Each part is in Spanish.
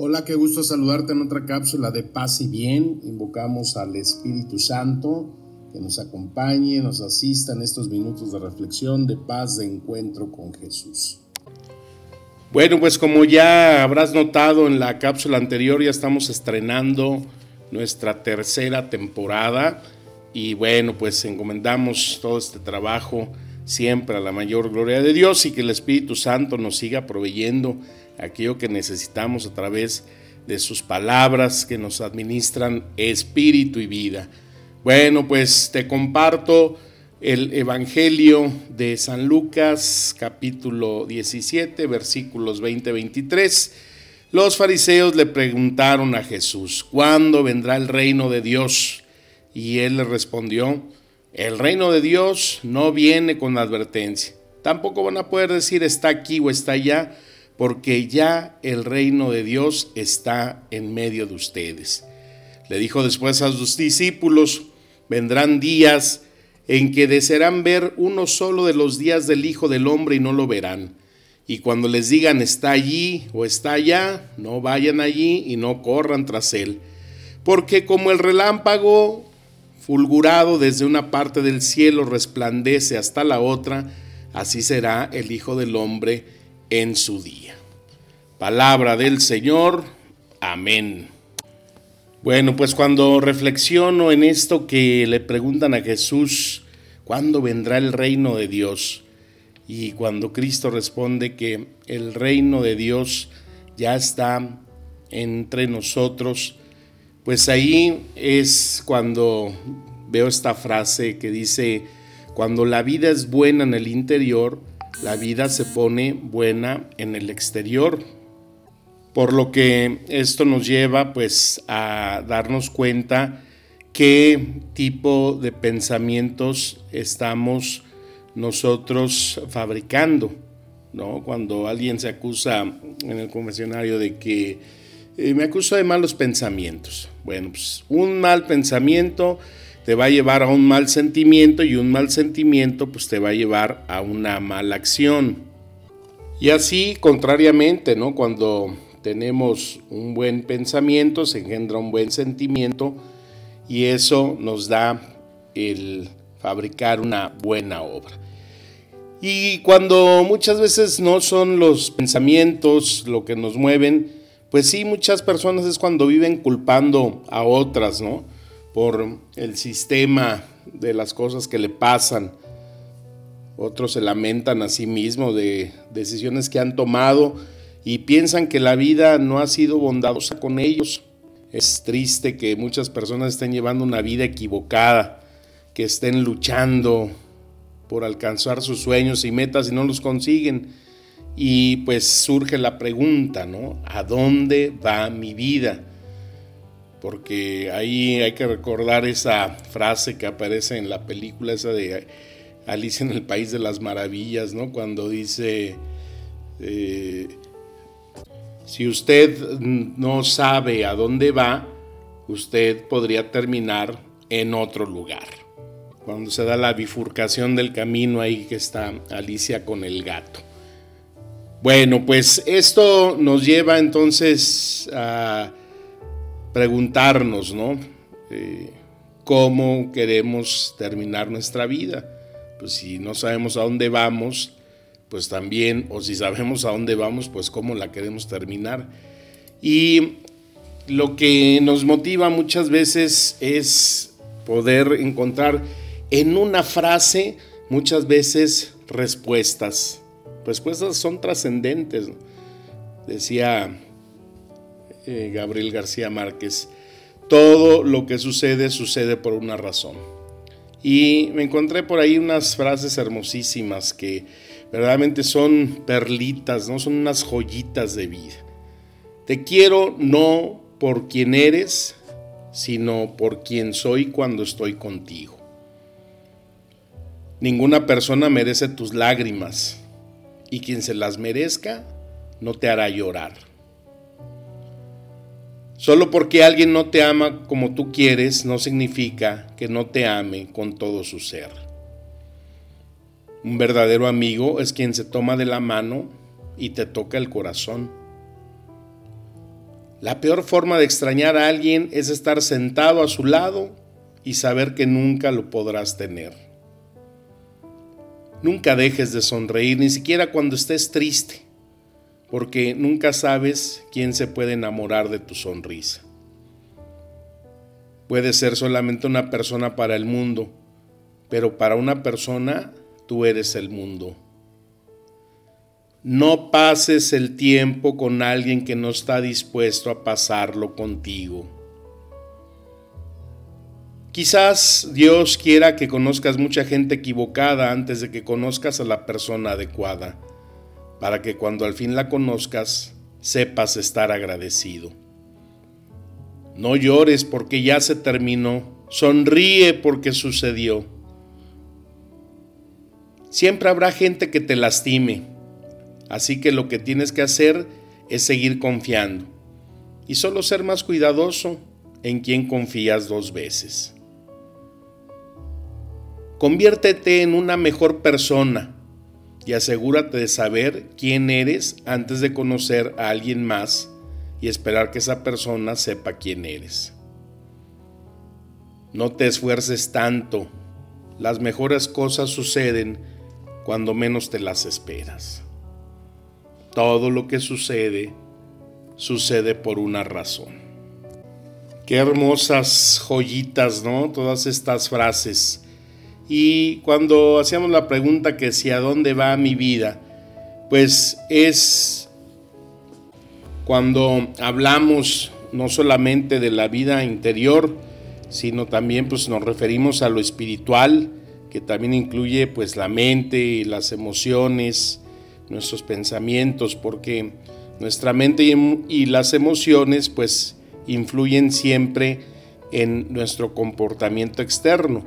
Hola, qué gusto saludarte en otra cápsula de paz y bien. Invocamos al Espíritu Santo que nos acompañe, nos asista en estos minutos de reflexión, de paz, de encuentro con Jesús. Bueno, pues como ya habrás notado en la cápsula anterior, ya estamos estrenando nuestra tercera temporada y bueno, pues encomendamos todo este trabajo siempre a la mayor gloria de Dios y que el Espíritu Santo nos siga proveyendo aquello que necesitamos a través de sus palabras que nos administran espíritu y vida. Bueno, pues te comparto el Evangelio de San Lucas capítulo 17 versículos 20-23. Los fariseos le preguntaron a Jesús, ¿cuándo vendrá el reino de Dios? Y él le respondió, el reino de Dios no viene con advertencia. Tampoco van a poder decir está aquí o está allá, porque ya el reino de Dios está en medio de ustedes. Le dijo después a sus discípulos, vendrán días en que desearán ver uno solo de los días del Hijo del Hombre y no lo verán. Y cuando les digan está allí o está allá, no vayan allí y no corran tras él. Porque como el relámpago fulgurado desde una parte del cielo resplandece hasta la otra, así será el Hijo del Hombre en su día. Palabra del Señor. Amén. Bueno, pues cuando reflexiono en esto que le preguntan a Jesús, ¿cuándo vendrá el reino de Dios? Y cuando Cristo responde que el reino de Dios ya está entre nosotros, pues ahí es cuando veo esta frase que dice, cuando la vida es buena en el interior, la vida se pone buena en el exterior. Por lo que esto nos lleva pues a darnos cuenta qué tipo de pensamientos estamos nosotros fabricando, ¿no? Cuando alguien se acusa en el confesionario de que eh, me acusa de malos pensamientos. Bueno, pues un mal pensamiento te va a llevar a un mal sentimiento y un mal sentimiento pues te va a llevar a una mala acción. Y así, contrariamente, ¿no? Cuando tenemos un buen pensamiento, se engendra un buen sentimiento y eso nos da el fabricar una buena obra. Y cuando muchas veces no son los pensamientos lo que nos mueven, pues sí, muchas personas es cuando viven culpando a otras, ¿no? Por el sistema de las cosas que le pasan. Otros se lamentan a sí mismos de decisiones que han tomado y piensan que la vida no ha sido bondadosa con ellos. Es triste que muchas personas estén llevando una vida equivocada, que estén luchando por alcanzar sus sueños y metas y no los consiguen. Y pues surge la pregunta, ¿no? ¿A dónde va mi vida? Porque ahí hay que recordar esa frase que aparece en la película esa de Alicia en el País de las Maravillas, ¿no? Cuando dice, eh, si usted no sabe a dónde va, usted podría terminar en otro lugar. Cuando se da la bifurcación del camino ahí que está Alicia con el gato. Bueno, pues esto nos lleva entonces a preguntarnos, ¿no? Eh, ¿Cómo queremos terminar nuestra vida? Pues si no sabemos a dónde vamos, pues también, o si sabemos a dónde vamos, pues cómo la queremos terminar. Y lo que nos motiva muchas veces es poder encontrar en una frase muchas veces respuestas. Respuestas son trascendentes. Decía eh, Gabriel García Márquez, todo lo que sucede sucede por una razón. Y me encontré por ahí unas frases hermosísimas que verdaderamente son perlitas, ¿no? Son unas joyitas de vida. Te quiero no por quien eres, sino por quien soy cuando estoy contigo. Ninguna persona merece tus lágrimas y quien se las merezca no te hará llorar. Solo porque alguien no te ama como tú quieres no significa que no te ame con todo su ser. Un verdadero amigo es quien se toma de la mano y te toca el corazón. La peor forma de extrañar a alguien es estar sentado a su lado y saber que nunca lo podrás tener. Nunca dejes de sonreír, ni siquiera cuando estés triste, porque nunca sabes quién se puede enamorar de tu sonrisa. Puede ser solamente una persona para el mundo, pero para una persona tú eres el mundo. No pases el tiempo con alguien que no está dispuesto a pasarlo contigo. Quizás Dios quiera que conozcas mucha gente equivocada antes de que conozcas a la persona adecuada, para que cuando al fin la conozcas sepas estar agradecido. No llores porque ya se terminó, sonríe porque sucedió. Siempre habrá gente que te lastime, así que lo que tienes que hacer es seguir confiando y solo ser más cuidadoso en quien confías dos veces. Conviértete en una mejor persona y asegúrate de saber quién eres antes de conocer a alguien más y esperar que esa persona sepa quién eres. No te esfuerces tanto. Las mejores cosas suceden cuando menos te las esperas. Todo lo que sucede sucede por una razón. Qué hermosas joyitas, ¿no? Todas estas frases y cuando hacíamos la pregunta que si a dónde va mi vida, pues es cuando hablamos no solamente de la vida interior, sino también pues nos referimos a lo espiritual, que también incluye pues la mente, las emociones, nuestros pensamientos, porque nuestra mente y, las emociones pues influyen siempre en nuestro comportamiento externo.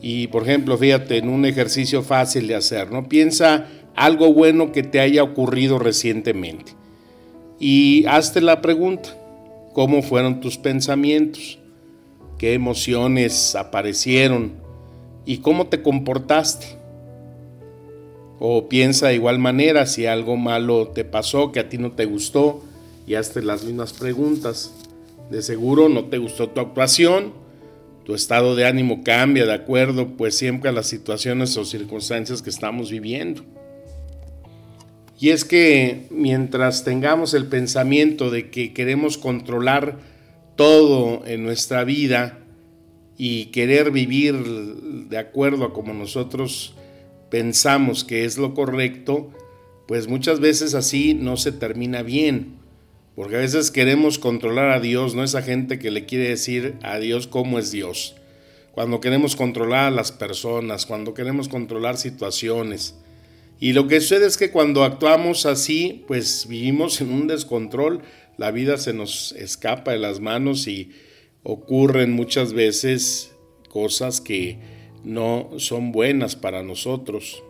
Y por ejemplo, fíjate, en un ejercicio fácil de hacer, ¿no? Piensa algo bueno que te haya ocurrido recientemente. Y hazte la pregunta, ¿cómo fueron tus pensamientos? ¿Qué emociones aparecieron? ¿Y cómo te comportaste? O piensa de igual manera si algo malo te pasó, que a ti no te gustó, y hazte las mismas preguntas. De seguro no te gustó tu actuación, tu estado de ánimo cambia de acuerdo pues siempre a las situaciones o circunstancias que estamos viviendo. Y es que mientras tengamos el pensamiento de que queremos controlar todo en nuestra vida y querer vivir de acuerdo a como nosotros pensamos que es lo correcto, pues muchas veces así no se termina bien. Porque a veces queremos controlar a Dios, no esa gente que le quiere decir a Dios cómo es Dios. Cuando queremos controlar a las personas, cuando queremos controlar situaciones. Y lo que sucede es que cuando actuamos así, pues vivimos en un descontrol, la vida se nos escapa de las manos y ocurren muchas veces cosas que no son buenas para nosotros.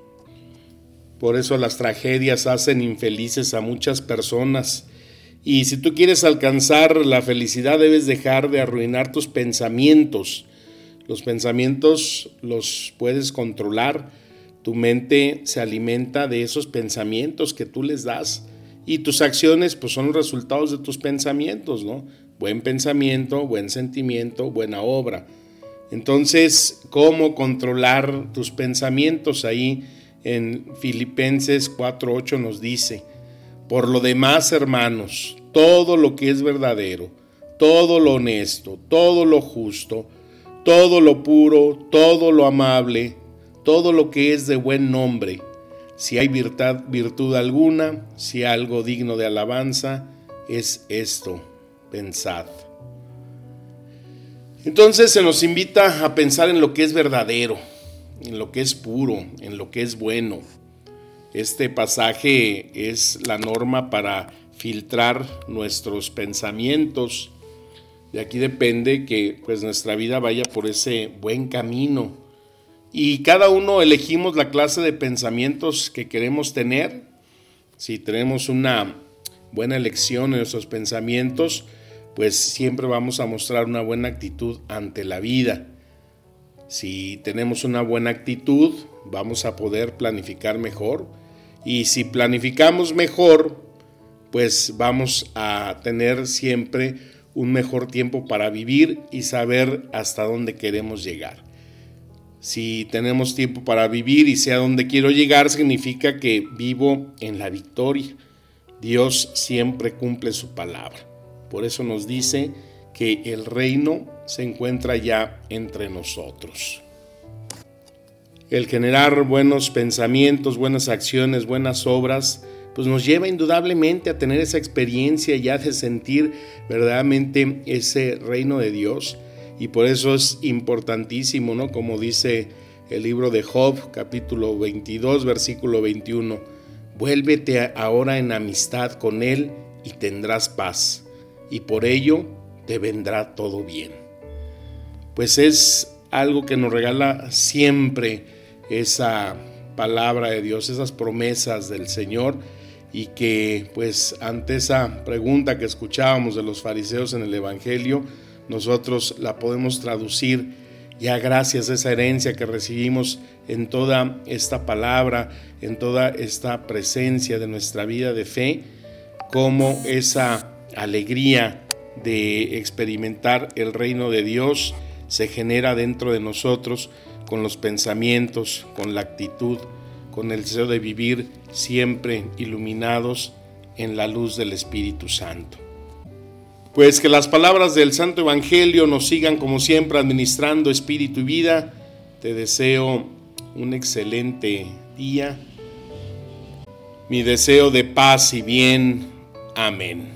Por eso las tragedias hacen infelices a muchas personas y si tú quieres alcanzar la felicidad, debes dejar de arruinar tus pensamientos. Los pensamientos los puedes controlar. Tu mente se alimenta de esos pensamientos que tú les das. Y tus acciones pues son los resultados de tus pensamientos, ¿no? Buen pensamiento, buen sentimiento, buena obra. Entonces, ¿cómo controlar tus pensamientos? Ahí en Filipenses 4.8 nos dice, por lo demás, hermanos, todo lo que es verdadero, todo lo honesto, todo lo justo, todo lo puro, todo lo amable, todo lo que es de buen nombre, si hay virtud, alguna, si algo digno de alabanza, es esto, pensad. Entonces se nos invita a pensar en lo que es verdadero, en lo que es puro, en lo que es bueno, este pasaje es la norma para filtrar nuestros pensamientos. De aquí depende que pues nuestra vida vaya por ese buen camino. Y cada uno elegimos la clase de pensamientos que queremos tener. Si tenemos una buena elección en nuestros pensamientos, pues siempre vamos a mostrar una buena actitud ante la vida. Si tenemos una buena actitud, vamos a poder planificar mejor. Y si planificamos mejor, pues vamos a tener siempre un mejor tiempo para vivir y saber hasta dónde queremos llegar. Si tenemos tiempo para vivir y sé a dónde quiero llegar, significa que vivo en la victoria. Dios siempre cumple su palabra. Por eso nos dice que el reino se encuentra ya entre nosotros. El generar buenos pensamientos, buenas acciones, buenas obras, pues nos lleva indudablemente a tener esa experiencia ya de sentir verdaderamente ese reino de Dios. Y por eso es importantísimo, ¿no? Como dice el libro de Job, capítulo 22, versículo 21, vuélvete ahora en amistad con Él y tendrás paz, y por ello te vendrá todo bien. Pues es algo que nos regala siempre esa palabra de Dios, esas promesas del Señor y que pues ante esa pregunta que escuchábamos de los fariseos en el Evangelio, nosotros la podemos traducir ya gracias a esa herencia que recibimos en toda esta palabra, en toda esta presencia de nuestra vida de fe, como esa alegría de experimentar el reino de Dios se genera dentro de nosotros con los pensamientos, con la actitud, con el deseo de vivir siempre iluminados en la luz del Espíritu Santo. Pues que las palabras del Santo Evangelio nos sigan como siempre administrando espíritu y vida. Te deseo un excelente día. Mi deseo de paz y bien. Amén.